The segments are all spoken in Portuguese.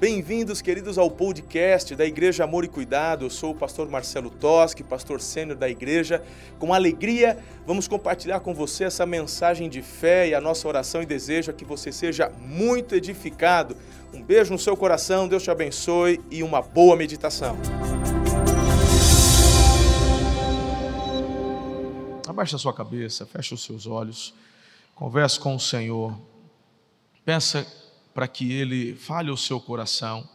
Bem-vindos, queridos, ao podcast da Igreja Amor e Cuidado. Eu sou o pastor Marcelo Toschi, pastor sênior da igreja. Com alegria, vamos compartilhar com você essa mensagem de fé e a nossa oração e desejo é que você seja muito edificado. Um beijo no seu coração, Deus te abençoe e uma boa meditação. Abaixe a sua cabeça, feche os seus olhos, converse com o Senhor. Pensa para que ele fale o seu coração.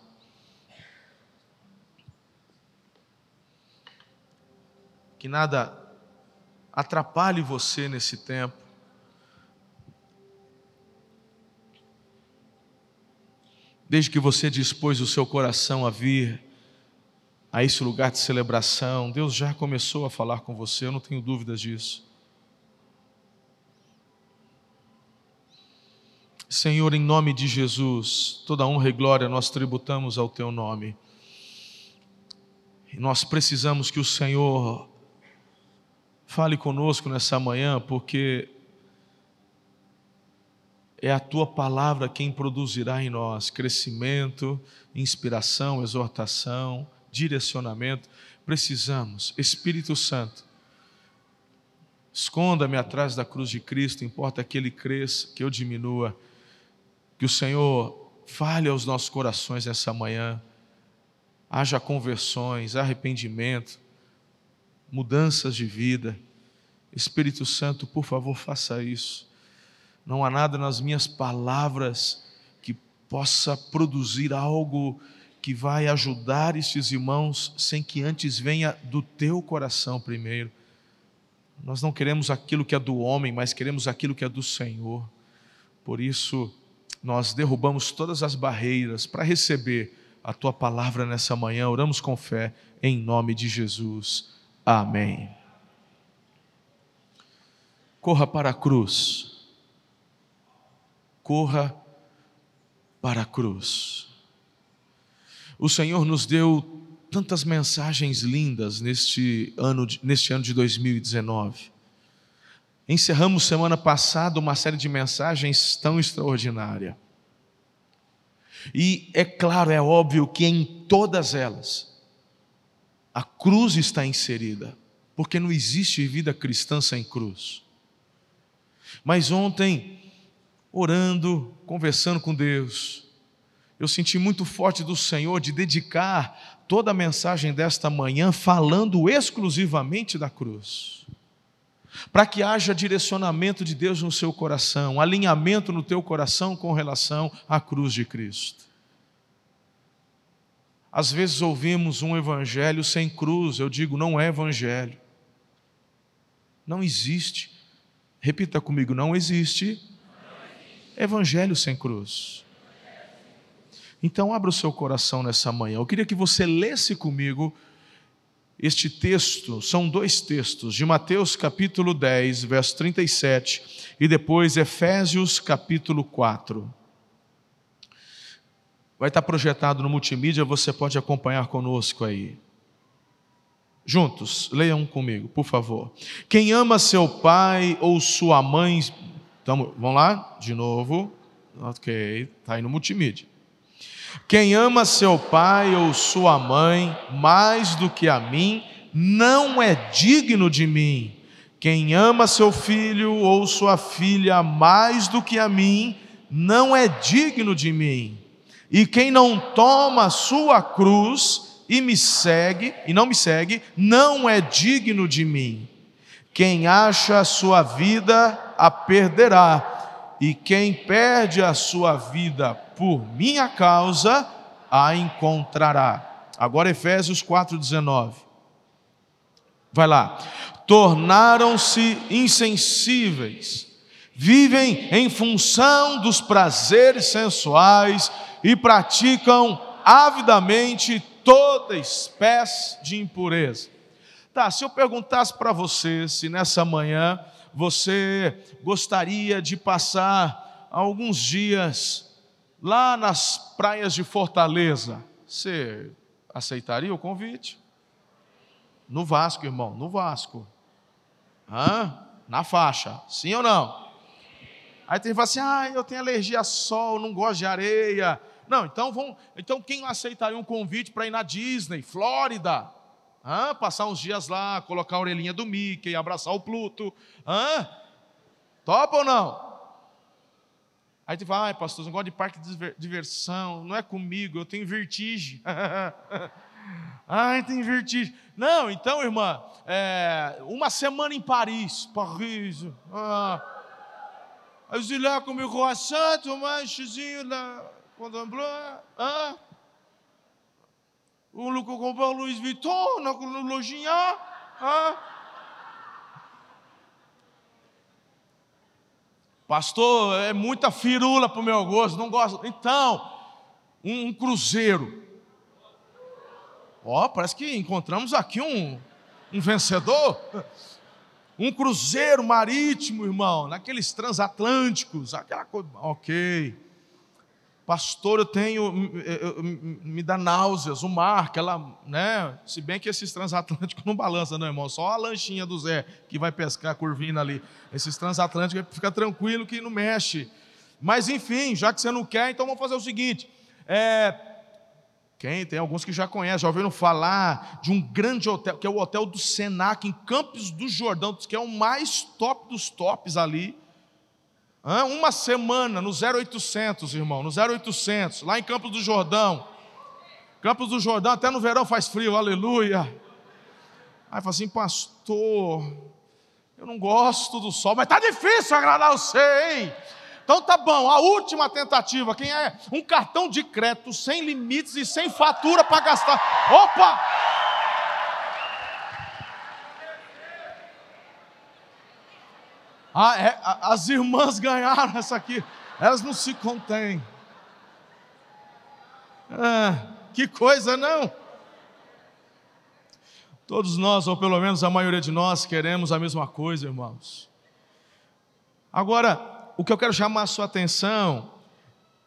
Que nada atrapalhe você nesse tempo. Desde que você dispôs o seu coração a vir a esse lugar de celebração, Deus já começou a falar com você, eu não tenho dúvidas disso. Senhor, em nome de Jesus, toda honra e glória nós tributamos ao Teu nome. E nós precisamos que o Senhor fale conosco nessa manhã, porque é a Tua palavra quem produzirá em nós crescimento, inspiração, exortação, direcionamento. Precisamos, Espírito Santo, esconda-me atrás da cruz de Cristo, importa que Ele cresça, que eu diminua que o Senhor fale aos nossos corações essa manhã, haja conversões, arrependimento, mudanças de vida. Espírito Santo, por favor, faça isso. Não há nada nas minhas palavras que possa produzir algo que vai ajudar estes irmãos sem que antes venha do teu coração primeiro. Nós não queremos aquilo que é do homem, mas queremos aquilo que é do Senhor. Por isso, nós derrubamos todas as barreiras para receber a tua palavra nessa manhã. Oramos com fé, em nome de Jesus. Amém. Corra para a cruz. Corra para a cruz. O Senhor nos deu tantas mensagens lindas neste ano, neste ano de 2019. Encerramos semana passada uma série de mensagens tão extraordinária. E é claro, é óbvio que em todas elas a cruz está inserida, porque não existe vida cristã sem cruz. Mas ontem, orando, conversando com Deus, eu senti muito forte do Senhor de dedicar toda a mensagem desta manhã falando exclusivamente da cruz para que haja direcionamento de Deus no seu coração, alinhamento no teu coração com relação à cruz de Cristo. Às vezes ouvimos um evangelho sem cruz, eu digo, não é evangelho. Não existe. Repita comigo, não existe evangelho sem cruz. Então abra o seu coração nessa manhã. Eu queria que você lesse comigo este texto, são dois textos, de Mateus capítulo 10, verso 37, e depois Efésios capítulo 4. Vai estar projetado no multimídia, você pode acompanhar conosco aí. Juntos, leiam comigo, por favor. Quem ama seu pai ou sua mãe. Tamo, vamos lá? De novo. Ok, está aí no multimídia. Quem ama seu pai ou sua mãe mais do que a mim, não é digno de mim. Quem ama seu filho ou sua filha mais do que a mim, não é digno de mim. E quem não toma sua cruz e me segue, e não me segue, não é digno de mim. Quem acha sua vida a perderá, e quem perde a sua vida por minha causa, a encontrará. Agora Efésios 4,19. Vai lá. Tornaram-se insensíveis, vivem em função dos prazeres sensuais e praticam avidamente toda espécie de impureza. Tá, se eu perguntasse para você se nessa manhã você gostaria de passar alguns dias lá nas praias de Fortaleza, você aceitaria o convite? No Vasco, irmão, no Vasco. Hã? Na faixa, sim ou não? Aí tem que falar assim: ah, eu tenho alergia a sol, não gosto de areia. Não, então vão. Então quem aceitaria um convite para ir na Disney, Flórida? Hã? Passar uns dias lá, colocar a orelhinha do Mickey, abraçar o Pluto. Hã? Topa ou não? Aí tu fala, ai pastor, não gosto de parque de diversão, não é comigo, eu tenho vertigem. ai, tem vertigem. Não, então, irmã, é, uma semana em Paris, Paris. Ah, eu lá com meu croissant, tomar um chuzinho lá, contemplar. Ah, um louco comprar Louis Vuitton na lojinha. Pastor, é muita firula para o meu gosto, não gosto. Então, um, um cruzeiro. Ó, oh, parece que encontramos aqui um, um vencedor. Um cruzeiro marítimo, irmão, naqueles transatlânticos, aquela coisa. Ok. Pastor, eu tenho, me dá náuseas, o mar, aquela, né? Se bem que esses transatlânticos não balançam, não, irmão. Só a lanchinha do Zé que vai pescar a curvina ali. Esses transatlânticos, fica tranquilo que não mexe. Mas enfim, já que você não quer, então vamos fazer o seguinte. É, quem? Tem alguns que já conhecem, já ouviram falar de um grande hotel, que é o Hotel do Senac, em Campos do Jordão, que é o mais top dos tops ali. Uma semana no 0800, irmão, no 0800, lá em Campos do Jordão. Campos do Jordão, até no verão faz frio, aleluia. Aí fala assim, pastor, eu não gosto do sol, mas tá difícil agradar você, hein? Então tá bom, a última tentativa, quem é? Um cartão de crédito sem limites e sem fatura para gastar. Opa! Ah, é, as irmãs ganharam essa aqui. Elas não se contêm. Ah, que coisa, não? Todos nós, ou pelo menos a maioria de nós, queremos a mesma coisa, irmãos. Agora, o que eu quero chamar a sua atenção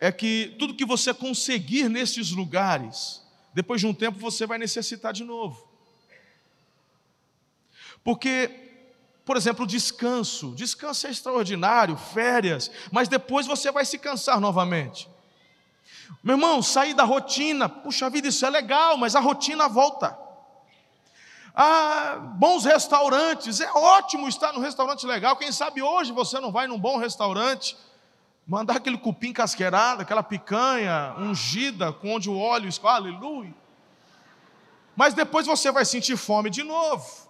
é que tudo que você conseguir nesses lugares, depois de um tempo você vai necessitar de novo. Porque por exemplo, descanso. Descanso é extraordinário, férias, mas depois você vai se cansar novamente. Meu irmão, sair da rotina, puxa vida, isso é legal, mas a rotina volta. Ah, bons restaurantes, é ótimo estar num restaurante legal. Quem sabe hoje você não vai num bom restaurante, mandar aquele cupim casqueirado, aquela picanha ungida com onde o óleo aleluia. Mas depois você vai sentir fome de novo.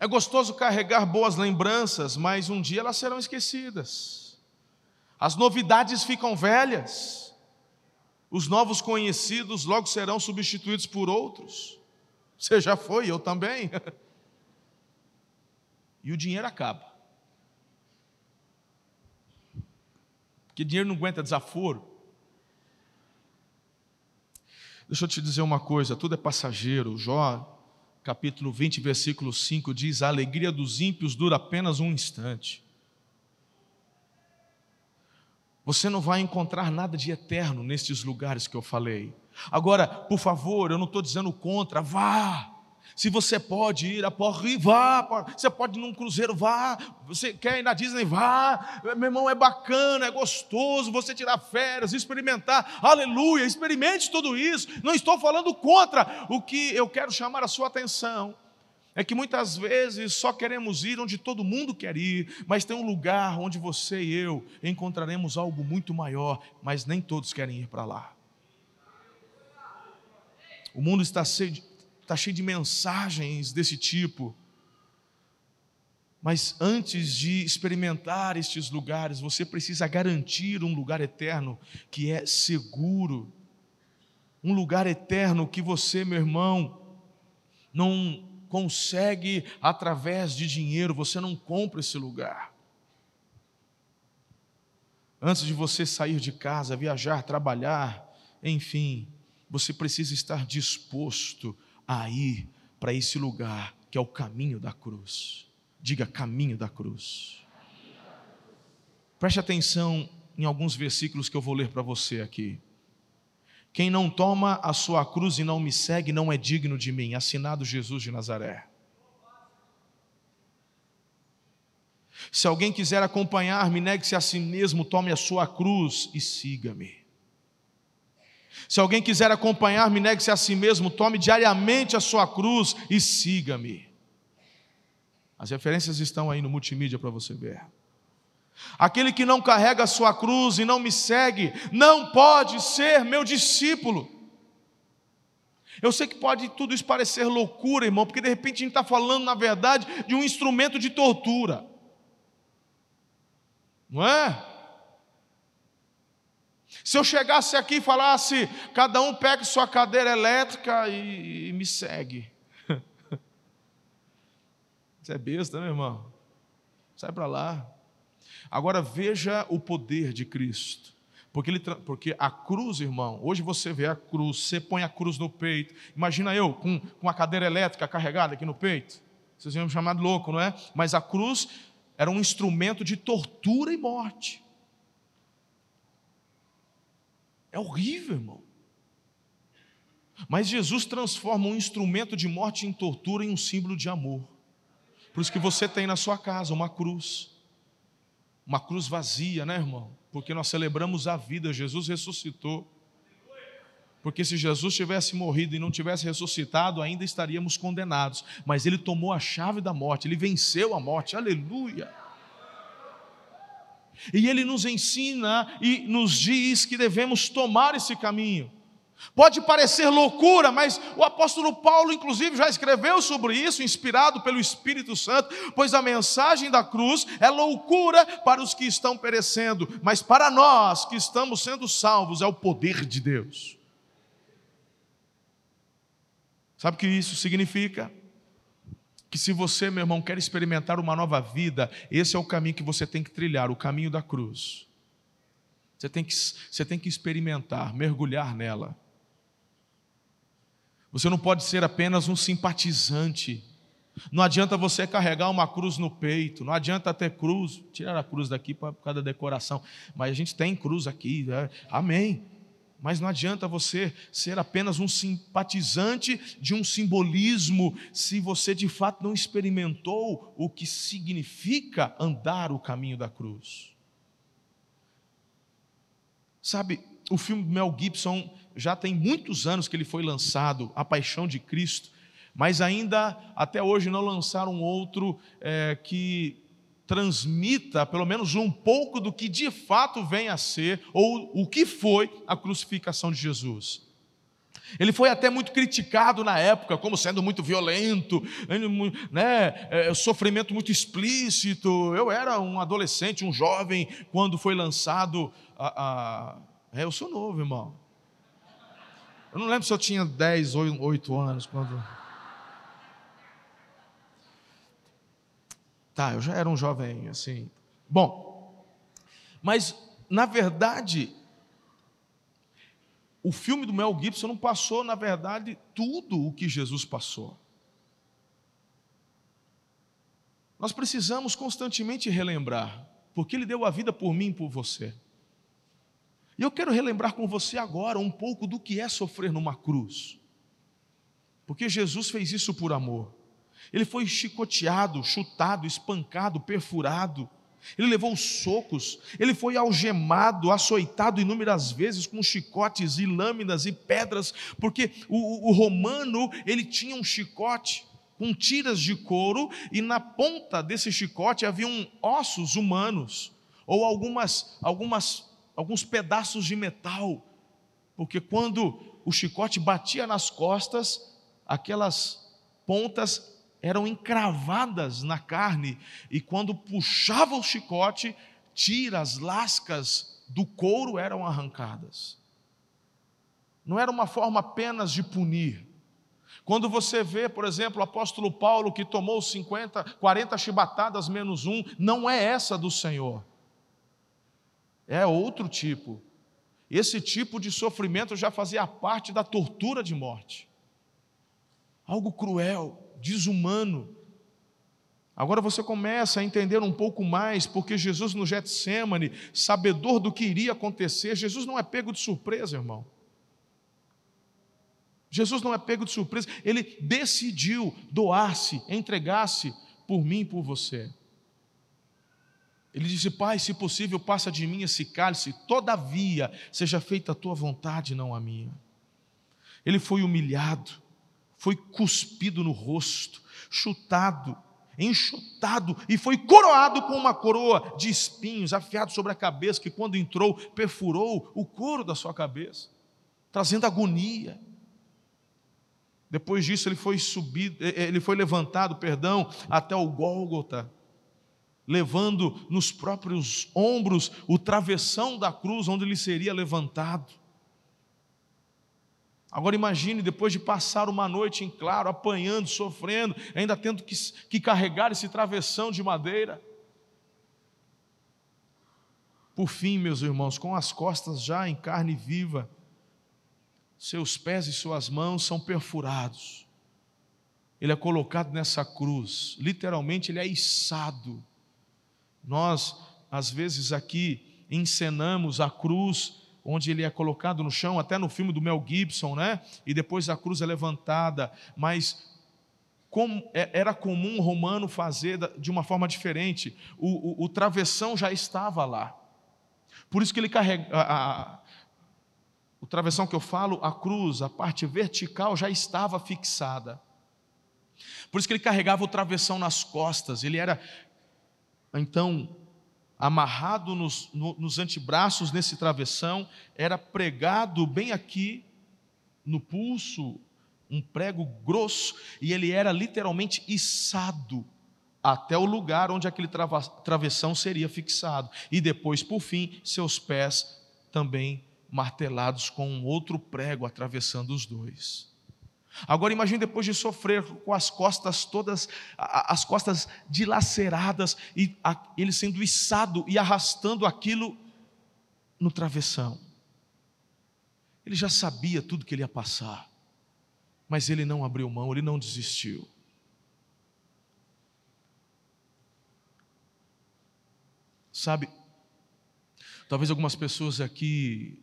É gostoso carregar boas lembranças, mas um dia elas serão esquecidas. As novidades ficam velhas. Os novos conhecidos logo serão substituídos por outros. Você já foi, eu também. E o dinheiro acaba. Porque dinheiro não aguenta desaforo. Deixa eu te dizer uma coisa: tudo é passageiro. Jó capítulo 20, versículo 5 diz: A alegria dos ímpios dura apenas um instante. Você não vai encontrar nada de eterno nestes lugares que eu falei. Agora, por favor, eu não estou dizendo contra, vá. Se você pode ir a Porri, vá. Você pode ir num cruzeiro, vá. Você quer ir na Disney, vá. Meu irmão, é bacana, é gostoso você tirar férias, experimentar. Aleluia, experimente tudo isso. Não estou falando contra. O que eu quero chamar a sua atenção é que muitas vezes só queremos ir onde todo mundo quer ir, mas tem um lugar onde você e eu encontraremos algo muito maior, mas nem todos querem ir para lá. O mundo está cheio está cheio de mensagens desse tipo. Mas antes de experimentar estes lugares, você precisa garantir um lugar eterno que é seguro. Um lugar eterno que você, meu irmão, não consegue através de dinheiro, você não compra esse lugar. Antes de você sair de casa, viajar, trabalhar, enfim, você precisa estar disposto a ir para esse lugar que é o caminho da cruz. Diga caminho da cruz. Preste atenção em alguns versículos que eu vou ler para você aqui. Quem não toma a sua cruz e não me segue não é digno de mim. Assinado Jesus de Nazaré. Se alguém quiser acompanhar-me, negue-se a si mesmo, tome a sua cruz e siga-me. Se alguém quiser acompanhar-me, negue-se a si mesmo, tome diariamente a sua cruz e siga-me. As referências estão aí no multimídia para você ver. Aquele que não carrega a sua cruz e não me segue, não pode ser meu discípulo. Eu sei que pode tudo isso parecer loucura, irmão, porque de repente a gente está falando, na verdade, de um instrumento de tortura. Não é? Se eu chegasse aqui e falasse, cada um pegue sua cadeira elétrica e, e me segue. Isso é besta, né, irmão? Sai para lá. Agora veja o poder de Cristo. Porque, ele, porque a cruz, irmão, hoje você vê a cruz, você põe a cruz no peito. Imagina eu com, com a cadeira elétrica carregada aqui no peito. Vocês iam me chamar de louco, não é? Mas a cruz era um instrumento de tortura e morte. É horrível, irmão. Mas Jesus transforma um instrumento de morte em tortura em um símbolo de amor. Por isso que você tem na sua casa uma cruz. Uma cruz vazia, né, irmão? Porque nós celebramos a vida, Jesus ressuscitou. Porque se Jesus tivesse morrido e não tivesse ressuscitado, ainda estaríamos condenados. Mas ele tomou a chave da morte, ele venceu a morte. Aleluia! E ele nos ensina e nos diz que devemos tomar esse caminho. Pode parecer loucura, mas o apóstolo Paulo, inclusive, já escreveu sobre isso, inspirado pelo Espírito Santo, pois a mensagem da cruz é loucura para os que estão perecendo, mas para nós que estamos sendo salvos é o poder de Deus. Sabe o que isso significa? Que se você, meu irmão, quer experimentar uma nova vida, esse é o caminho que você tem que trilhar, o caminho da cruz. Você tem que, você tem que experimentar, mergulhar nela. Você não pode ser apenas um simpatizante. Não adianta você carregar uma cruz no peito, não adianta ter cruz, tirar a cruz daqui por causa da decoração, mas a gente tem cruz aqui, né? amém. Mas não adianta você ser apenas um simpatizante de um simbolismo se você de fato não experimentou o que significa andar o caminho da cruz. Sabe, o filme Mel Gibson já tem muitos anos que ele foi lançado, A Paixão de Cristo, mas ainda até hoje não lançaram outro é, que transmita pelo menos um pouco do que de fato vem a ser, ou o que foi a crucificação de Jesus. Ele foi até muito criticado na época, como sendo muito violento, né, é, sofrimento muito explícito. Eu era um adolescente, um jovem, quando foi lançado. A, a... É, eu sou novo, irmão. Eu não lembro se eu tinha 10 ou 8 anos quando. Tá, eu já era um jovem assim. Bom, mas na verdade, o filme do Mel Gibson não passou, na verdade, tudo o que Jesus passou. Nós precisamos constantemente relembrar, porque Ele deu a vida por mim e por você. E eu quero relembrar com você agora um pouco do que é sofrer numa cruz. Porque Jesus fez isso por amor. Ele foi chicoteado, chutado, espancado, perfurado. Ele levou socos, ele foi algemado, açoitado inúmeras vezes com chicotes e lâminas e pedras, porque o, o, romano ele tinha um chicote com tiras de couro e na ponta desse chicote haviam ossos humanos ou algumas, algumas, alguns pedaços de metal, porque quando o chicote batia nas costas, aquelas pontas eram encravadas na carne, e quando puxava o chicote, tiras, lascas do couro eram arrancadas. Não era uma forma apenas de punir. Quando você vê, por exemplo, o apóstolo Paulo que tomou 50, 40 chibatadas menos um, não é essa do Senhor. É outro tipo. Esse tipo de sofrimento já fazia parte da tortura de morte. Algo cruel desumano. Agora você começa a entender um pouco mais, porque Jesus no Getsemane, sabedor do que iria acontecer, Jesus não é pego de surpresa, irmão. Jesus não é pego de surpresa, ele decidiu doar-se, entregar-se por mim e por você. Ele disse: Pai, se possível, passa de mim esse cálice, todavia seja feita a tua vontade, não a minha. Ele foi humilhado, foi cuspido no rosto, chutado, enxutado e foi coroado com uma coroa de espinhos afiado sobre a cabeça, que quando entrou, perfurou o couro da sua cabeça, trazendo agonia. Depois disso, ele foi subido, eh, eh, ele foi levantado, perdão, até o Gólgota levando nos próprios ombros o travessão da cruz onde ele seria levantado. Agora imagine, depois de passar uma noite em claro, apanhando, sofrendo, ainda tendo que, que carregar esse travessão de madeira. Por fim, meus irmãos, com as costas já em carne viva, seus pés e suas mãos são perfurados. Ele é colocado nessa cruz, literalmente ele é içado nós, às vezes, aqui encenamos a cruz onde ele é colocado no chão, até no filme do Mel Gibson, né? E depois a cruz é levantada, mas como é, era comum o romano fazer de uma forma diferente. O, o, o travessão já estava lá. Por isso que ele carrega. A, a, o travessão que eu falo, a cruz, a parte vertical já estava fixada. Por isso que ele carregava o travessão nas costas. Ele era então, amarrado nos, no, nos antebraços nesse travessão, era pregado bem aqui no pulso, um prego grosso, e ele era literalmente içado até o lugar onde aquele travessão seria fixado. E depois, por fim, seus pés também martelados com um outro prego atravessando os dois. Agora imagine depois de sofrer com as costas todas, as costas dilaceradas, e ele sendo içado e arrastando aquilo no travessão. Ele já sabia tudo que ele ia passar, mas ele não abriu mão, ele não desistiu. Sabe, talvez algumas pessoas aqui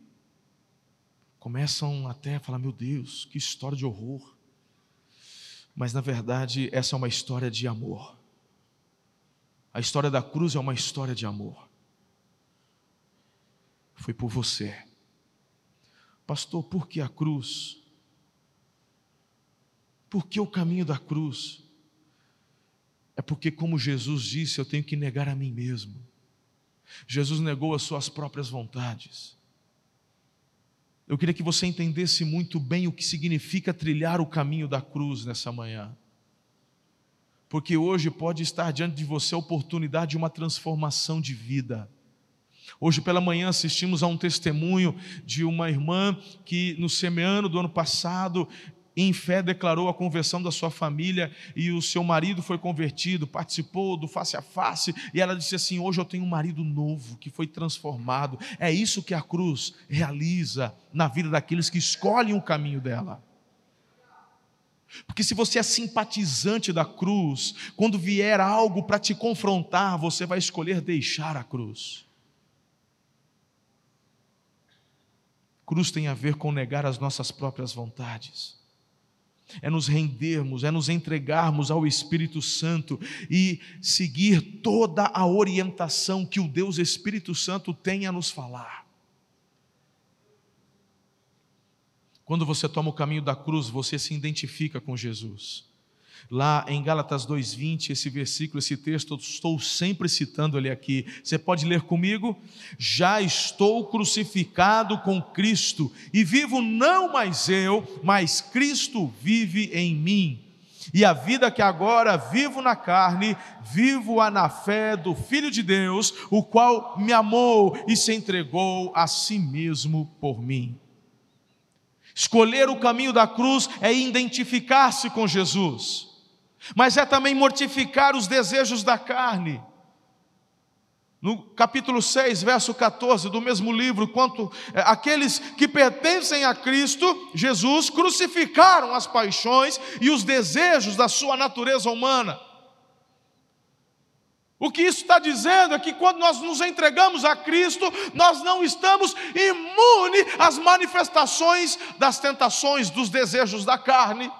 começam até a falar: meu Deus, que história de horror. Mas na verdade, essa é uma história de amor. A história da cruz é uma história de amor. Foi por você. Pastor, por que a cruz? Por que o caminho da cruz? É porque, como Jesus disse, eu tenho que negar a mim mesmo. Jesus negou as suas próprias vontades. Eu queria que você entendesse muito bem o que significa trilhar o caminho da cruz nessa manhã. Porque hoje pode estar diante de você a oportunidade de uma transformação de vida. Hoje pela manhã assistimos a um testemunho de uma irmã que no semeano do ano passado em fé declarou a conversão da sua família e o seu marido foi convertido, participou do face a face e ela disse assim: Hoje eu tenho um marido novo que foi transformado. É isso que a cruz realiza na vida daqueles que escolhem o caminho dela. Porque se você é simpatizante da cruz, quando vier algo para te confrontar, você vai escolher deixar a cruz. Cruz tem a ver com negar as nossas próprias vontades é nos rendermos, é nos entregarmos ao Espírito Santo e seguir toda a orientação que o Deus Espírito Santo tem a nos falar. Quando você toma o caminho da cruz, você se identifica com Jesus. Lá em Gálatas 2:20, esse versículo, esse texto, eu estou sempre citando ele aqui. Você pode ler comigo? Já estou crucificado com Cristo e vivo não mais eu, mas Cristo vive em mim. E a vida que agora vivo na carne, vivo-a na fé do Filho de Deus, o qual me amou e se entregou a si mesmo por mim. Escolher o caminho da cruz é identificar-se com Jesus mas é também mortificar os desejos da carne. No capítulo 6, verso 14 do mesmo livro, quanto é, aqueles que pertencem a Cristo, Jesus, crucificaram as paixões e os desejos da sua natureza humana. O que isso está dizendo é que quando nós nos entregamos a Cristo, nós não estamos imunes às manifestações das tentações, dos desejos da carne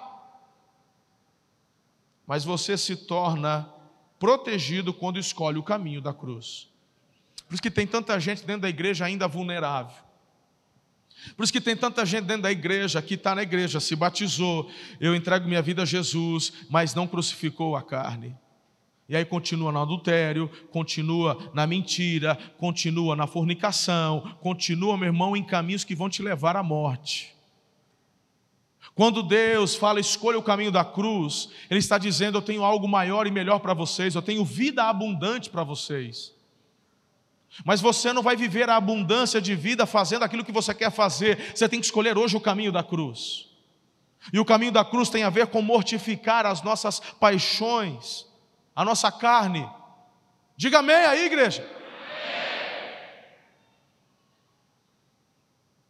mas você se torna protegido quando escolhe o caminho da cruz. Por isso que tem tanta gente dentro da igreja ainda vulnerável. Por isso que tem tanta gente dentro da igreja que está na igreja, se batizou, eu entrego minha vida a Jesus, mas não crucificou a carne. E aí continua no adultério, continua na mentira, continua na fornicação, continua, meu irmão, em caminhos que vão te levar à morte. Quando Deus fala, escolha o caminho da cruz, Ele está dizendo: Eu tenho algo maior e melhor para vocês, eu tenho vida abundante para vocês. Mas você não vai viver a abundância de vida fazendo aquilo que você quer fazer, você tem que escolher hoje o caminho da cruz. E o caminho da cruz tem a ver com mortificar as nossas paixões, a nossa carne. Diga amém aí, igreja.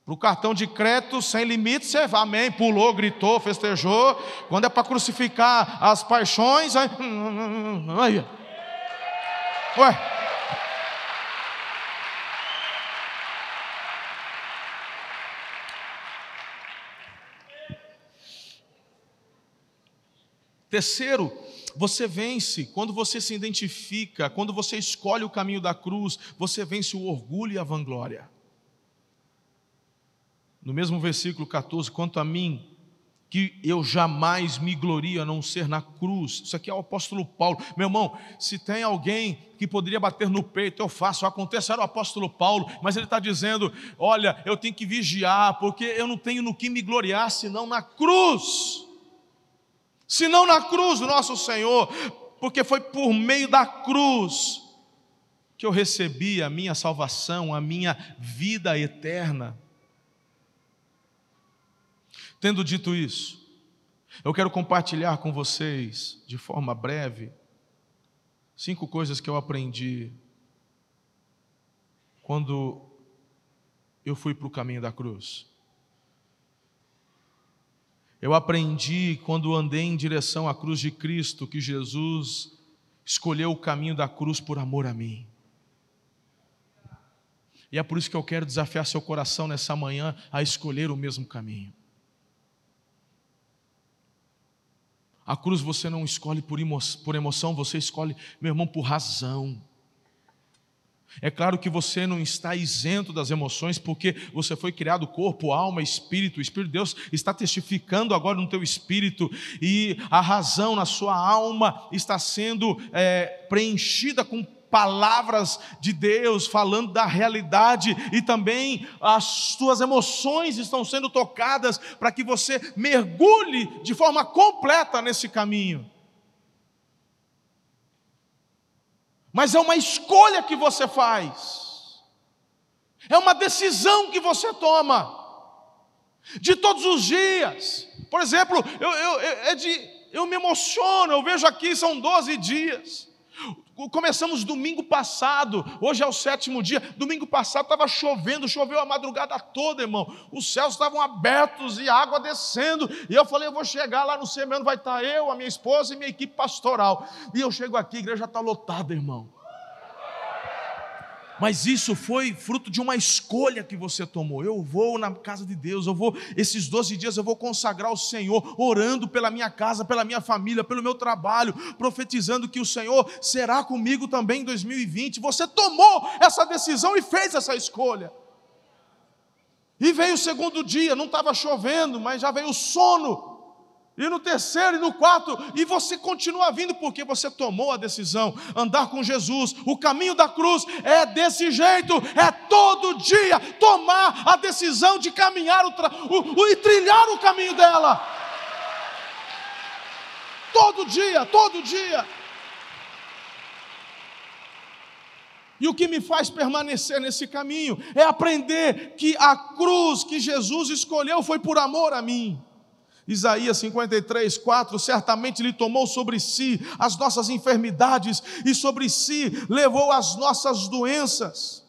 Para o cartão de crédito sem limite, você vai, amém, pulou, gritou, festejou. Quando é para crucificar as paixões, aí. aí. Ué. Terceiro, você vence quando você se identifica, quando você escolhe o caminho da cruz, você vence o orgulho e a vanglória. No mesmo versículo 14, quanto a mim, que eu jamais me glorio a não ser na cruz. Isso aqui é o apóstolo Paulo. Meu irmão, se tem alguém que poderia bater no peito, eu faço. Acontece, era o apóstolo Paulo, mas ele está dizendo: olha, eu tenho que vigiar, porque eu não tenho no que me gloriar senão na cruz senão na cruz nosso Senhor, porque foi por meio da cruz que eu recebi a minha salvação, a minha vida eterna. Tendo dito isso, eu quero compartilhar com vocês, de forma breve, cinco coisas que eu aprendi quando eu fui para o caminho da cruz. Eu aprendi quando andei em direção à cruz de Cristo que Jesus escolheu o caminho da cruz por amor a mim. E é por isso que eu quero desafiar seu coração nessa manhã a escolher o mesmo caminho. A cruz você não escolhe por emoção, você escolhe, meu irmão, por razão. É claro que você não está isento das emoções, porque você foi criado corpo, alma, espírito. O Espírito de Deus está testificando agora no teu espírito, e a razão na sua alma está sendo é, preenchida com palavras de Deus, falando da realidade, e também as tuas emoções estão sendo tocadas para que você mergulhe de forma completa nesse caminho. mas é uma escolha que você faz, é uma decisão que você toma, de todos os dias. Por exemplo, eu, eu, é de, eu me emociono, eu vejo aqui, são 12 dias. Começamos domingo passado, hoje é o sétimo dia. Domingo passado estava chovendo, choveu a madrugada toda, irmão. Os céus estavam abertos e água descendo. E eu falei: eu vou chegar lá no semana, vai estar eu, a minha esposa e minha equipe pastoral. E eu chego aqui, a igreja está lotada, irmão. Mas isso foi fruto de uma escolha que você tomou. Eu vou na casa de Deus, eu vou, esses 12 dias eu vou consagrar ao Senhor, orando pela minha casa, pela minha família, pelo meu trabalho, profetizando que o Senhor será comigo também em 2020. Você tomou essa decisão e fez essa escolha. E veio o segundo dia, não estava chovendo, mas já veio o sono e no terceiro e no quarto, e você continua vindo porque você tomou a decisão. Andar com Jesus, o caminho da cruz é desse jeito, é todo dia tomar a decisão de caminhar o, o, o e trilhar o caminho dela. Todo dia, todo dia. E o que me faz permanecer nesse caminho é aprender que a cruz que Jesus escolheu foi por amor a mim. Isaías 53, 4: certamente Ele tomou sobre si as nossas enfermidades e sobre si levou as nossas doenças.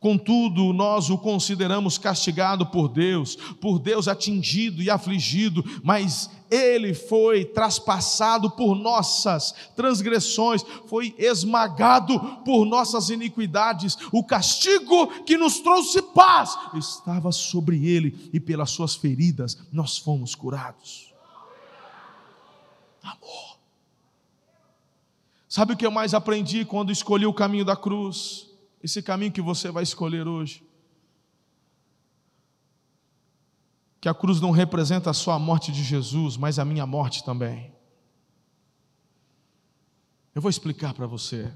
Contudo, nós o consideramos castigado por Deus, por Deus atingido e afligido, mas ele foi traspassado por nossas transgressões, foi esmagado por nossas iniquidades. O castigo que nos trouxe paz estava sobre ele, e pelas suas feridas nós fomos curados. Amor. Sabe o que eu mais aprendi quando escolhi o caminho da cruz? Esse caminho que você vai escolher hoje. Que a cruz não representa a sua morte de Jesus, mas a minha morte também. Eu vou explicar para você.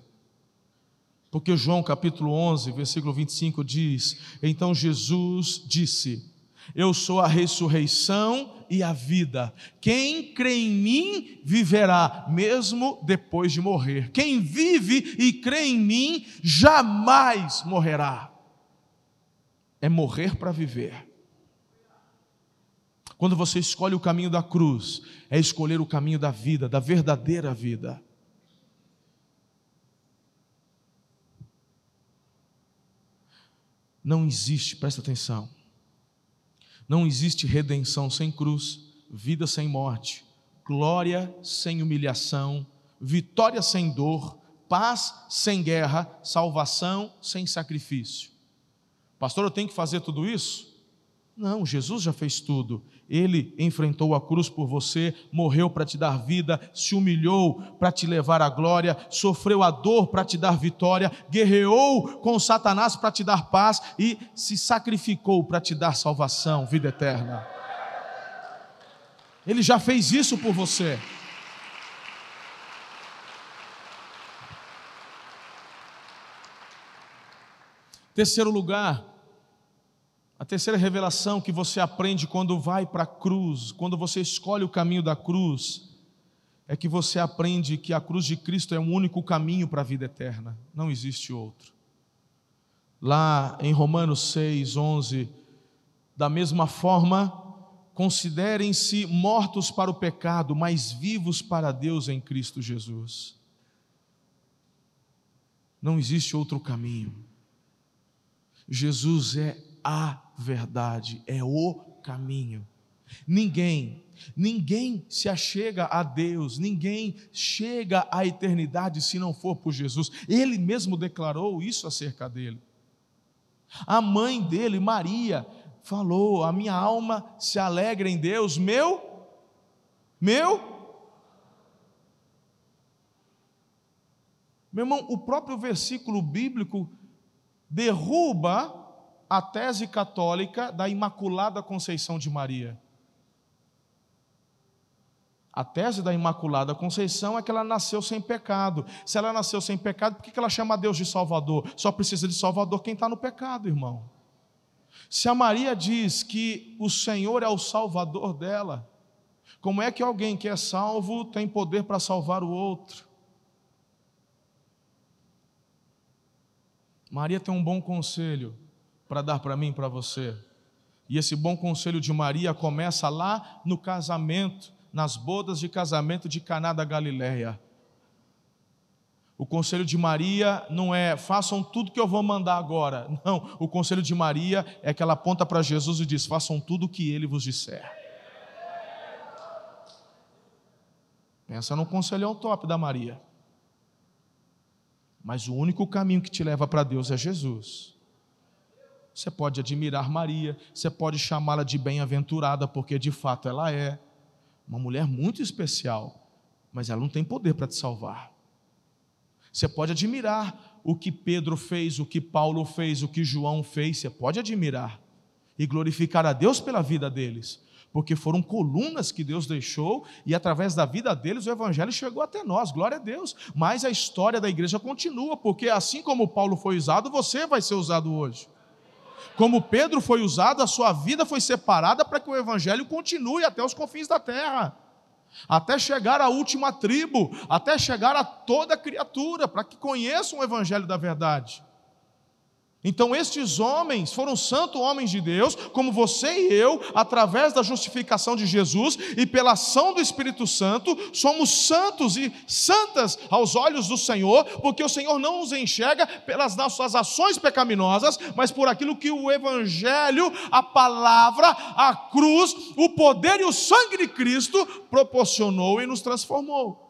Porque João capítulo 11, versículo 25 diz: Então Jesus disse: Eu sou a ressurreição e a vida. Quem crê em mim viverá, mesmo depois de morrer. Quem vive e crê em mim jamais morrerá. É morrer para viver. Quando você escolhe o caminho da cruz, é escolher o caminho da vida, da verdadeira vida. Não existe, presta atenção, não existe redenção sem cruz, vida sem morte, glória sem humilhação, vitória sem dor, paz sem guerra, salvação sem sacrifício. Pastor, eu tenho que fazer tudo isso? Não, Jesus já fez tudo. Ele enfrentou a cruz por você, morreu para te dar vida, se humilhou para te levar à glória, sofreu a dor para te dar vitória, guerreou com Satanás para te dar paz e se sacrificou para te dar salvação, vida eterna. Ele já fez isso por você. Terceiro lugar, a terceira revelação que você aprende quando vai para a cruz, quando você escolhe o caminho da cruz, é que você aprende que a cruz de Cristo é o único caminho para a vida eterna, não existe outro. Lá em Romanos 6, 11, da mesma forma, considerem-se mortos para o pecado, mas vivos para Deus em Cristo Jesus. Não existe outro caminho. Jesus é a verdade, é o caminho. Ninguém, ninguém se achega a Deus, ninguém chega à eternidade se não for por Jesus. Ele mesmo declarou isso acerca dele. A mãe dele, Maria, falou: A minha alma se alegra em Deus, meu, meu. Meu irmão, o próprio versículo bíblico derruba a tese católica da Imaculada Conceição de Maria. A tese da Imaculada Conceição é que ela nasceu sem pecado. Se ela nasceu sem pecado, por que ela chama Deus de Salvador? Só precisa de Salvador quem está no pecado, irmão. Se a Maria diz que o Senhor é o Salvador dela, como é que alguém que é salvo tem poder para salvar o outro? Maria tem um bom conselho para dar para mim e para você. E esse bom conselho de Maria começa lá no casamento, nas bodas de casamento de Caná da Galileia. O conselho de Maria não é façam tudo que eu vou mandar agora. Não, o conselho de Maria é que ela aponta para Jesus e diz: façam tudo o que ele vos disser. Pensa no conselhão top da Maria. Mas o único caminho que te leva para Deus é Jesus. Você pode admirar Maria, você pode chamá-la de bem-aventurada, porque de fato ela é uma mulher muito especial, mas ela não tem poder para te salvar. Você pode admirar o que Pedro fez, o que Paulo fez, o que João fez, você pode admirar e glorificar a Deus pela vida deles, porque foram colunas que Deus deixou e através da vida deles o evangelho chegou até nós, glória a Deus. Mas a história da igreja continua, porque assim como Paulo foi usado, você vai ser usado hoje. Como Pedro foi usado, a sua vida foi separada para que o evangelho continue até os confins da terra, até chegar à última tribo, até chegar a toda criatura, para que conheçam o evangelho da verdade. Então, estes homens foram santos homens de Deus, como você e eu, através da justificação de Jesus e pela ação do Espírito Santo, somos santos e santas aos olhos do Senhor, porque o Senhor não nos enxerga pelas nossas ações pecaminosas, mas por aquilo que o Evangelho, a palavra, a cruz, o poder e o sangue de Cristo proporcionou e nos transformou.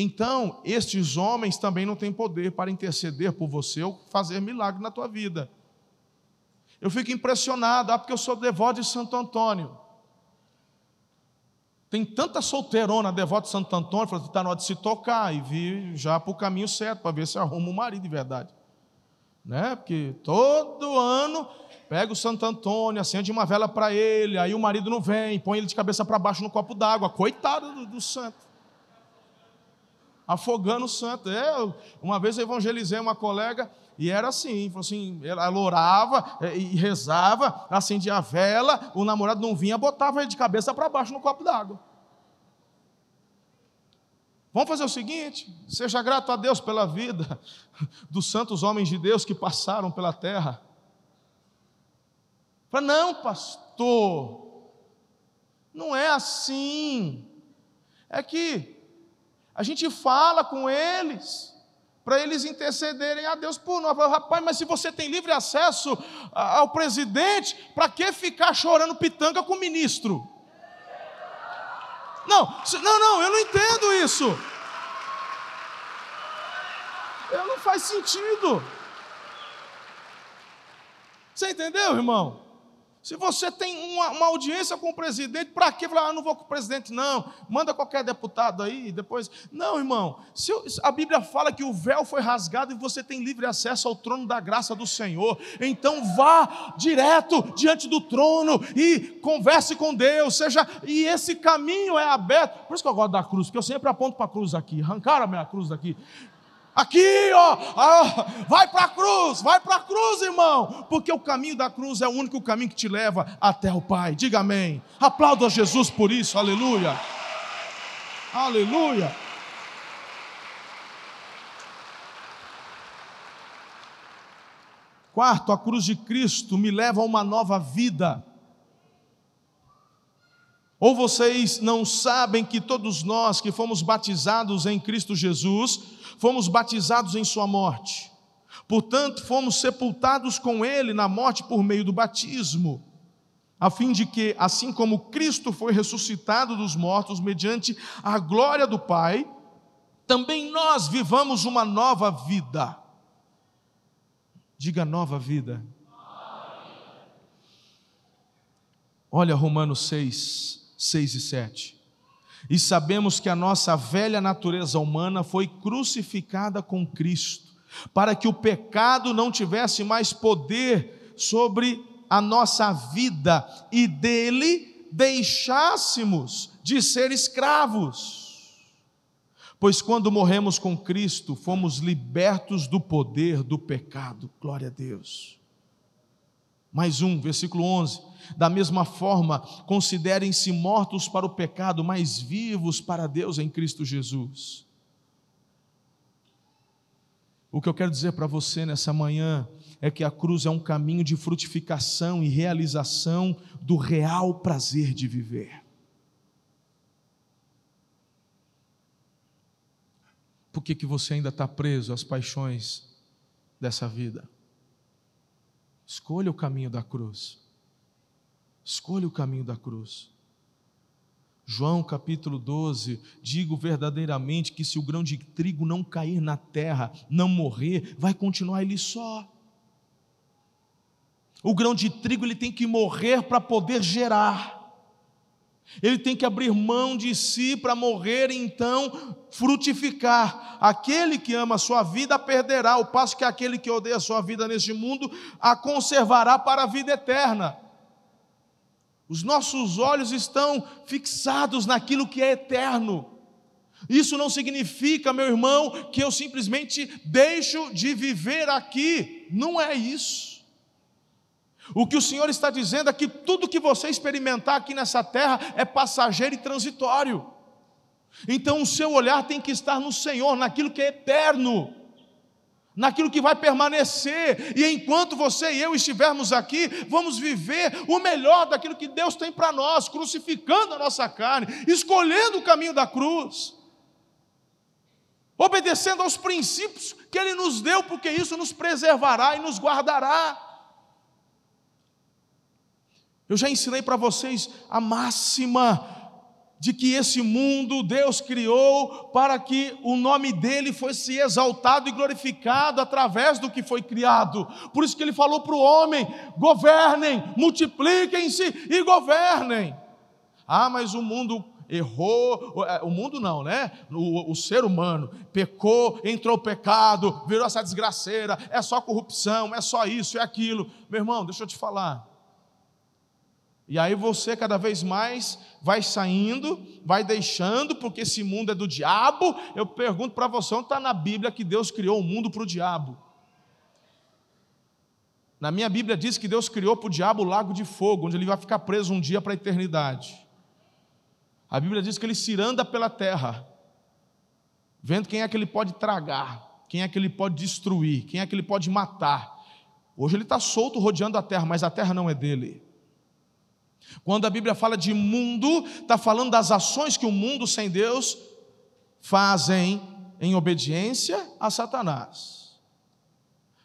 Então, estes homens também não têm poder para interceder por você ou fazer milagre na tua vida. Eu fico impressionado, ah, porque eu sou devoto de Santo Antônio. Tem tanta solteirona devota de Santo Antônio, que está na hora de se tocar e vir já para o caminho certo, para ver se arruma um marido de verdade. né? Porque todo ano pega o Santo Antônio, acende uma vela para ele, aí o marido não vem, põe ele de cabeça para baixo no copo d'água. Coitado do, do santo. Afogando o santo. É, uma vez eu evangelizei uma colega e era assim, falou assim, ela orava é, e rezava, acendia a vela, o namorado não vinha, botava ele de cabeça para baixo no copo d'água. Vamos fazer o seguinte: seja grato a Deus pela vida dos santos homens de Deus que passaram pela terra. Fala, não, pastor, não é assim. É que a gente fala com eles, para eles intercederem a Deus por nós. Rapaz, mas se você tem livre acesso ao presidente, para que ficar chorando pitanga com o ministro? Não, não, não, eu não entendo isso. Eu não faz sentido. Você entendeu, irmão? Se você tem uma, uma audiência com o presidente, para que falar, ah, não vou com o presidente, não, manda qualquer deputado aí, depois. Não, irmão, se eu, a Bíblia fala que o véu foi rasgado e você tem livre acesso ao trono da graça do Senhor, então vá direto diante do trono e converse com Deus, seja, e esse caminho é aberto. Por isso que eu gosto da cruz, porque eu sempre aponto para a cruz aqui, arrancaram a minha cruz daqui. Aqui, ó, ó vai para a cruz, vai para a cruz, irmão, porque o caminho da cruz é o único caminho que te leva até o Pai. Diga amém. Aplauda a Jesus por isso, aleluia. Aleluia. Quarto, a cruz de Cristo me leva a uma nova vida. Ou vocês não sabem que todos nós que fomos batizados em Cristo Jesus, fomos batizados em Sua morte. Portanto, fomos sepultados com Ele na morte por meio do batismo, a fim de que, assim como Cristo foi ressuscitado dos mortos mediante a glória do Pai, também nós vivamos uma nova vida. Diga nova vida. Olha Romanos 6, 6 e 7. E sabemos que a nossa velha natureza humana foi crucificada com Cristo, para que o pecado não tivesse mais poder sobre a nossa vida e dele deixássemos de ser escravos. Pois quando morremos com Cristo, fomos libertos do poder do pecado. Glória a Deus. Mais um, versículo 11. Da mesma forma, considerem-se mortos para o pecado, mas vivos para Deus em Cristo Jesus. O que eu quero dizer para você nessa manhã é que a cruz é um caminho de frutificação e realização do real prazer de viver. Por que, que você ainda está preso às paixões dessa vida? Escolha o caminho da cruz. Escolha o caminho da cruz. João capítulo 12: Digo verdadeiramente que se o grão de trigo não cair na terra, não morrer, vai continuar ele só. O grão de trigo ele tem que morrer para poder gerar. Ele tem que abrir mão de si para morrer e então frutificar. Aquele que ama a sua vida perderá, ao passo que aquele que odeia a sua vida neste mundo a conservará para a vida eterna. Os nossos olhos estão fixados naquilo que é eterno. Isso não significa, meu irmão, que eu simplesmente deixo de viver aqui. Não é isso. O que o Senhor está dizendo é que tudo que você experimentar aqui nessa terra é passageiro e transitório. Então o seu olhar tem que estar no Senhor, naquilo que é eterno, naquilo que vai permanecer. E enquanto você e eu estivermos aqui, vamos viver o melhor daquilo que Deus tem para nós, crucificando a nossa carne, escolhendo o caminho da cruz, obedecendo aos princípios que Ele nos deu, porque isso nos preservará e nos guardará. Eu já ensinei para vocês a máxima de que esse mundo Deus criou para que o nome dele fosse exaltado e glorificado através do que foi criado. Por isso que ele falou para o homem: governem, multipliquem-se e governem. Ah, mas o mundo errou, o é, mundo não, né? O, o, ser humano pecou, entrou o pecado, virou essa desgraceira, é só corrupção, é só isso, é aquilo. Meu irmão, deixa eu te falar. E aí você cada vez mais vai saindo, vai deixando, porque esse mundo é do diabo. Eu pergunto para você, onde está na Bíblia que Deus criou o mundo para o diabo? Na minha Bíblia diz que Deus criou para o diabo o lago de fogo, onde ele vai ficar preso um dia para a eternidade. A Bíblia diz que ele se anda pela terra, vendo quem é que ele pode tragar, quem é que ele pode destruir, quem é que ele pode matar. Hoje ele está solto rodeando a terra, mas a terra não é dele. Quando a Bíblia fala de mundo, está falando das ações que o mundo sem Deus fazem em obediência a Satanás.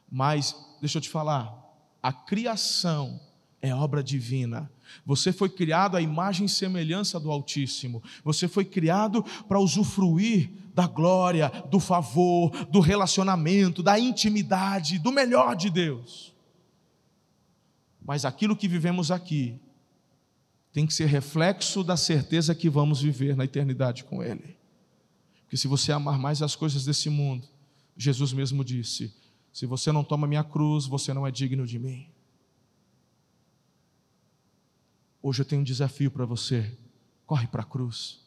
Mas, deixa eu te falar, a criação é obra divina. Você foi criado à imagem e semelhança do Altíssimo. Você foi criado para usufruir da glória, do favor, do relacionamento, da intimidade, do melhor de Deus. Mas aquilo que vivemos aqui tem que ser reflexo da certeza que vamos viver na eternidade com Ele. Porque se você amar mais as coisas desse mundo, Jesus mesmo disse: se você não toma minha cruz, você não é digno de mim. Hoje eu tenho um desafio para você. Corre para a cruz.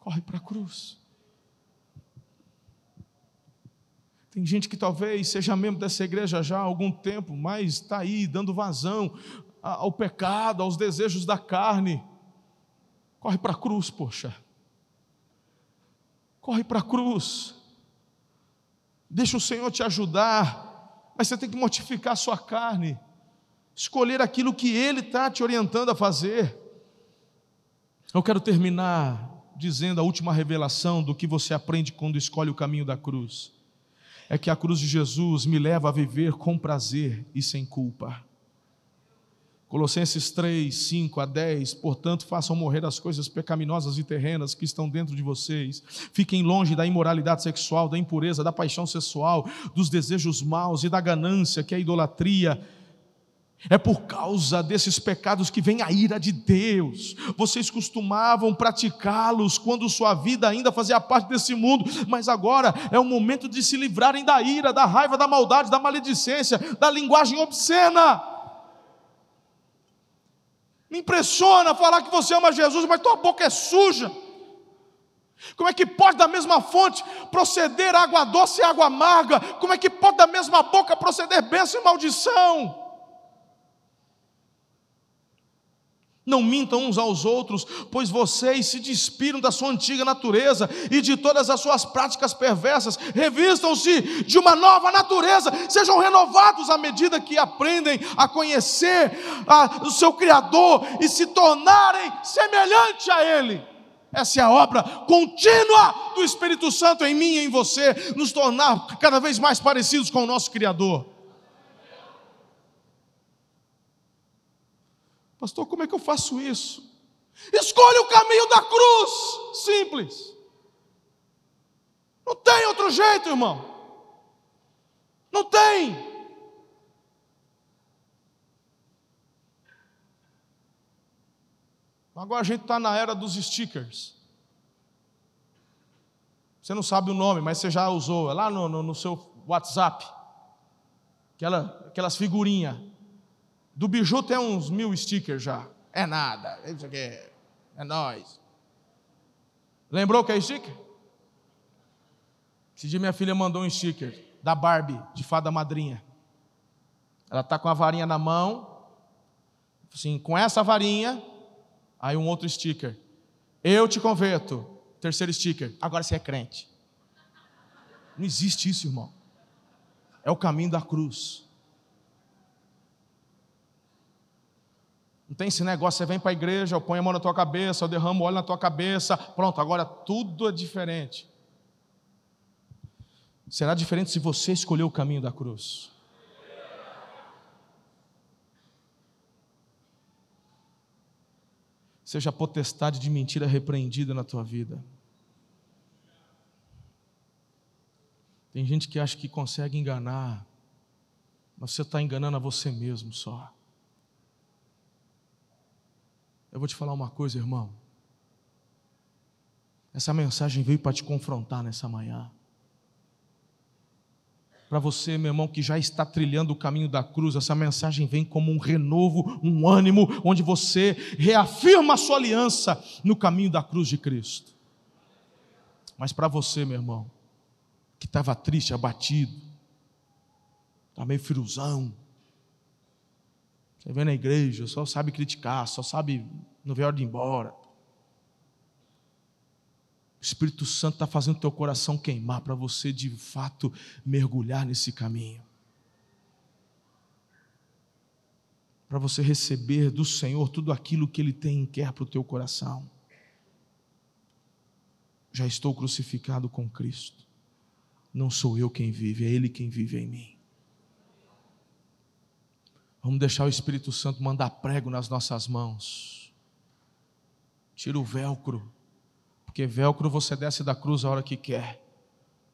Corre para a cruz. Tem gente que talvez seja membro dessa igreja já há algum tempo, mas está aí dando vazão ao pecado, aos desejos da carne. Corre para a cruz, poxa. Corre para a cruz. Deixa o Senhor te ajudar, mas você tem que mortificar a sua carne, escolher aquilo que Ele está te orientando a fazer. Eu quero terminar dizendo a última revelação do que você aprende quando escolhe o caminho da cruz. É que a cruz de Jesus me leva a viver com prazer e sem culpa. Colossenses 3, 5 a 10, portanto, façam morrer as coisas pecaminosas e terrenas que estão dentro de vocês. Fiquem longe da imoralidade sexual, da impureza, da paixão sexual, dos desejos maus e da ganância, que é a idolatria. É por causa desses pecados que vem a ira de Deus. Vocês costumavam praticá-los quando sua vida ainda fazia parte desse mundo, mas agora é o momento de se livrarem da ira, da raiva, da maldade, da maledicência, da linguagem obscena. Me impressiona falar que você ama Jesus, mas tua boca é suja. Como é que pode da mesma fonte proceder água doce e água amarga? Como é que pode da mesma boca proceder bênção e maldição? Não mintam uns aos outros, pois vocês se despiram da sua antiga natureza e de todas as suas práticas perversas. Revistam-se de uma nova natureza, sejam renovados à medida que aprendem a conhecer a, o seu Criador e se tornarem semelhante a Ele. Essa é a obra contínua do Espírito Santo em mim e em você, nos tornar cada vez mais parecidos com o nosso Criador. Pastor, como é que eu faço isso? Escolhe o caminho da cruz. Simples. Não tem outro jeito, irmão. Não tem. Agora a gente está na era dos stickers. Você não sabe o nome, mas você já usou. É lá no, no, no seu WhatsApp. Aquela, aquelas figurinhas. Do biju tem uns mil stickers já. É nada. Isso aqui é, é nós. Lembrou que é sticker? Esse dia minha filha mandou um sticker da Barbie, de fada madrinha. Ela está com a varinha na mão, assim, com essa varinha, aí um outro sticker. Eu te converto. Terceiro sticker. Agora você é crente. Não existe isso, irmão. É o caminho da cruz. Não tem esse negócio, você vem para a igreja, eu ponho a mão na tua cabeça, eu derramo óleo na tua cabeça, pronto, agora tudo é diferente. Será diferente se você escolher o caminho da cruz. Seja a potestade de mentira repreendida na tua vida. Tem gente que acha que consegue enganar, mas você está enganando a você mesmo só. Eu vou te falar uma coisa, irmão. Essa mensagem veio para te confrontar nessa manhã. Para você, meu irmão, que já está trilhando o caminho da cruz, essa mensagem vem como um renovo, um ânimo, onde você reafirma a sua aliança no caminho da cruz de Cristo. Mas para você, meu irmão, que estava triste, abatido, está meio friozão, você vem na igreja, só sabe criticar, só sabe não ver hora de ir embora. O Espírito Santo está fazendo teu coração queimar para você de fato mergulhar nesse caminho. Para você receber do Senhor tudo aquilo que Ele tem e quer para o teu coração. Já estou crucificado com Cristo. Não sou eu quem vive, é Ele quem vive em mim. Vamos deixar o Espírito Santo mandar prego nas nossas mãos. Tira o velcro porque velcro você desce da cruz a hora que quer.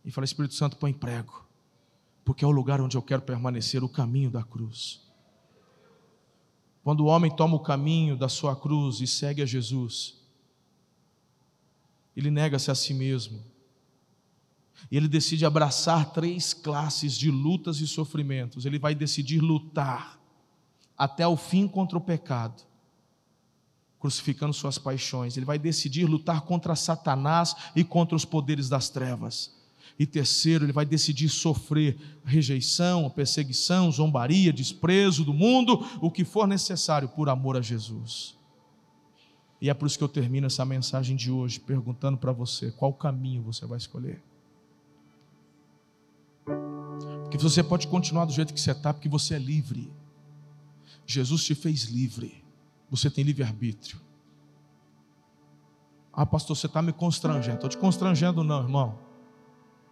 E fala, Espírito Santo, põe prego. Porque é o lugar onde eu quero permanecer, o caminho da cruz. Quando o homem toma o caminho da sua cruz e segue a Jesus, ele nega-se a si mesmo. E ele decide abraçar três classes de lutas e sofrimentos. Ele vai decidir lutar até o fim contra o pecado crucificando suas paixões. Ele vai decidir lutar contra Satanás e contra os poderes das trevas. E terceiro, ele vai decidir sofrer rejeição, perseguição, zombaria, desprezo do mundo, o que for necessário por amor a Jesus. E é por isso que eu termino essa mensagem de hoje perguntando para você qual caminho você vai escolher. Porque você pode continuar do jeito que você está, porque você é livre. Jesus te fez livre. Você tem livre-arbítrio. Ah, pastor, você está me constrangendo. Estou te constrangendo, não, irmão.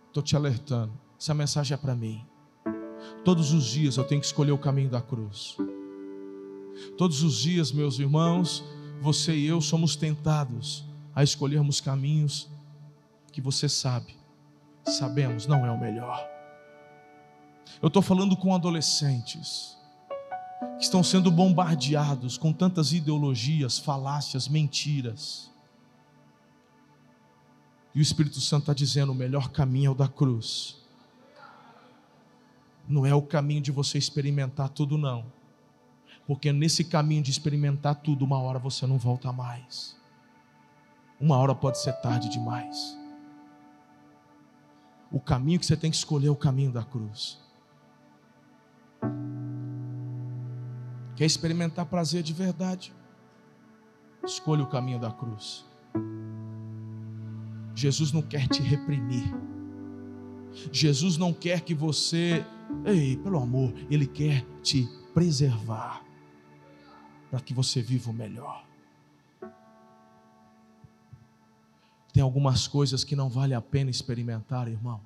Estou te alertando. Essa mensagem é para mim. Todos os dias eu tenho que escolher o caminho da cruz. Todos os dias, meus irmãos, você e eu somos tentados a escolhermos caminhos que você sabe, sabemos, não é o melhor. Eu estou falando com adolescentes que estão sendo bombardeados com tantas ideologias, falácias, mentiras. E o Espírito Santo está dizendo: o melhor caminho é o da cruz. Não é o caminho de você experimentar tudo, não. Porque nesse caminho de experimentar tudo, uma hora você não volta mais. Uma hora pode ser tarde demais. O caminho que você tem que escolher é o caminho da cruz. Quer experimentar prazer de verdade? Escolha o caminho da cruz. Jesus não quer te reprimir. Jesus não quer que você, ei, pelo amor, Ele quer te preservar para que você viva o melhor. Tem algumas coisas que não vale a pena experimentar, irmão.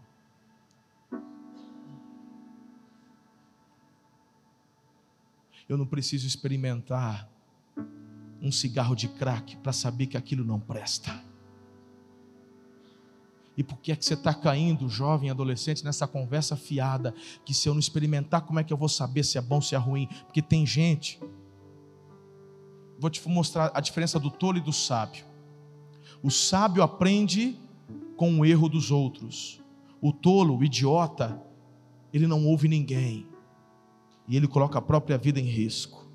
Eu não preciso experimentar um cigarro de crack para saber que aquilo não presta. E por que é que você está caindo, jovem, adolescente, nessa conversa fiada? Que se eu não experimentar, como é que eu vou saber se é bom, se é ruim? Porque tem gente. Vou te mostrar a diferença do tolo e do sábio. O sábio aprende com o erro dos outros. O tolo, o idiota, ele não ouve ninguém e ele coloca a própria vida em risco.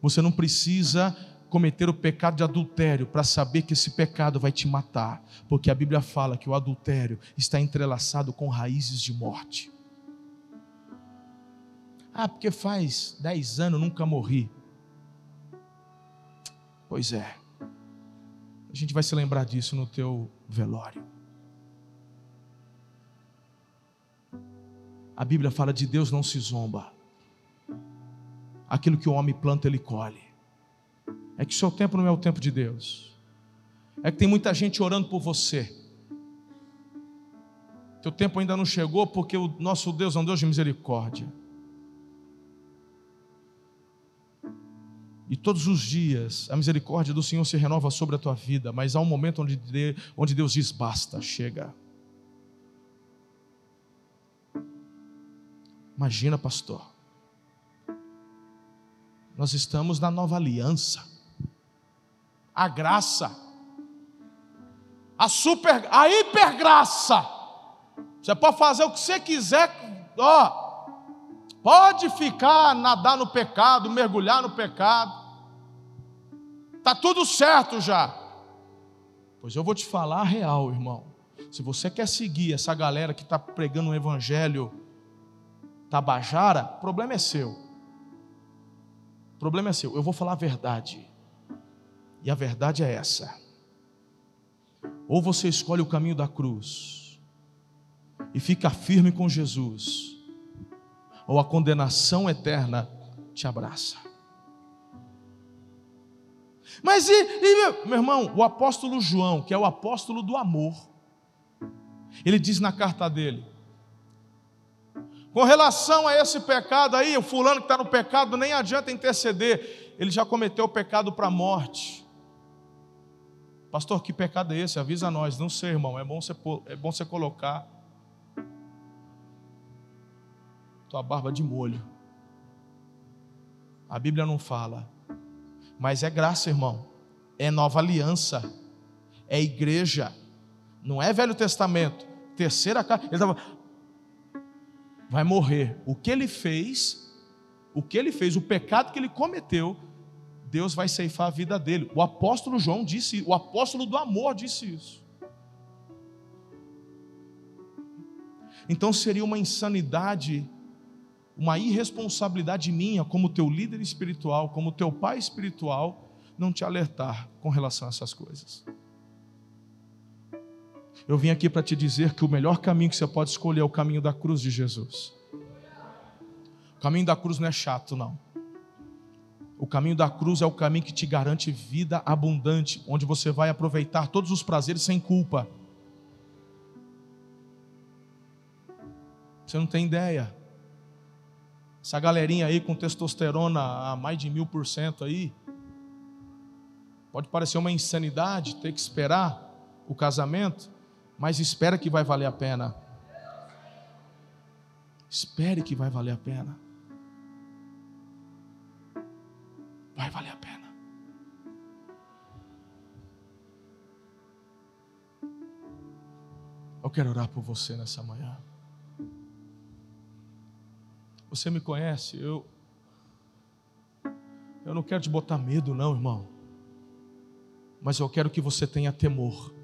Você não precisa cometer o pecado de adultério para saber que esse pecado vai te matar, porque a Bíblia fala que o adultério está entrelaçado com raízes de morte. Ah, porque faz dez anos nunca morri. Pois é. A gente vai se lembrar disso no teu velório. A Bíblia fala de Deus não se zomba aquilo que o homem planta, ele colhe. É que o seu tempo não é o tempo de Deus. É que tem muita gente orando por você. Teu tempo ainda não chegou porque o nosso Deus é um Deus de misericórdia. E todos os dias a misericórdia do Senhor se renova sobre a tua vida, mas há um momento onde Deus diz: basta, chega. Imagina, pastor. Nós estamos na nova aliança. A graça, a super, a hipergraça. Você pode fazer o que você quiser, ó. Pode ficar, nadar no pecado, mergulhar no pecado. Tá tudo certo já. Pois eu vou te falar a real, irmão. Se você quer seguir essa galera que está pregando o evangelho tabajara, o problema é seu. Problema é seu. Eu vou falar a verdade. E a verdade é essa. Ou você escolhe o caminho da cruz e fica firme com Jesus, ou a condenação eterna te abraça. Mas e, e, meu irmão, o apóstolo João, que é o apóstolo do amor, ele diz na carta dele: com relação a esse pecado aí, o fulano que está no pecado, nem adianta interceder, ele já cometeu o pecado para a morte. Pastor, que pecado é esse? Avisa nós. Não sei, irmão. É bom você, é bom você colocar tua barba de molho. A Bíblia não fala. Mas é graça, irmão. É nova aliança. É igreja. Não é Velho Testamento. Terceira carta. Ele estava. Vai morrer. O que ele fez, o que ele fez, o pecado que ele cometeu, Deus vai ceifar a vida dele. O apóstolo João disse, o apóstolo do amor disse isso. Então seria uma insanidade, uma irresponsabilidade minha, como teu líder espiritual, como teu pai espiritual, não te alertar com relação a essas coisas. Eu vim aqui para te dizer que o melhor caminho que você pode escolher é o caminho da cruz de Jesus. O caminho da cruz não é chato, não. O caminho da cruz é o caminho que te garante vida abundante, onde você vai aproveitar todos os prazeres sem culpa. Você não tem ideia. Essa galerinha aí com testosterona a mais de mil por cento aí, pode parecer uma insanidade ter que esperar o casamento, mas espera que vai valer a pena. Espere que vai valer a pena. vai valer a pena. Eu quero orar por você nessa manhã. Você me conhece, eu eu não quero te botar medo não, irmão. Mas eu quero que você tenha temor.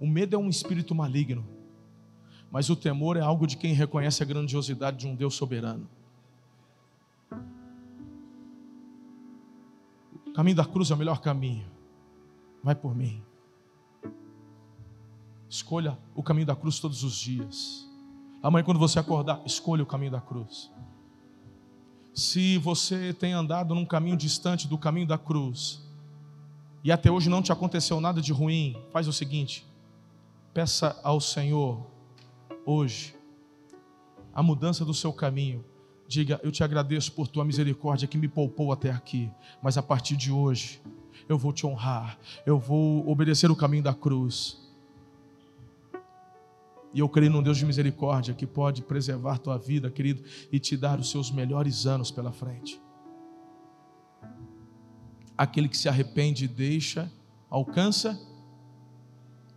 O medo é um espírito maligno, mas o temor é algo de quem reconhece a grandiosidade de um Deus soberano. O caminho da cruz é o melhor caminho. Vai por mim. Escolha o caminho da cruz todos os dias. Amanhã, quando você acordar, escolha o caminho da cruz. Se você tem andado num caminho distante do caminho da cruz, e até hoje não te aconteceu nada de ruim, faz o seguinte: peça ao Senhor hoje a mudança do seu caminho Diga: Eu te agradeço por tua misericórdia que me poupou até aqui, mas a partir de hoje eu vou te honrar, eu vou obedecer o caminho da cruz. E eu creio num Deus de misericórdia que pode preservar tua vida, querido, e te dar os seus melhores anos pela frente. Aquele que se arrepende e deixa, alcança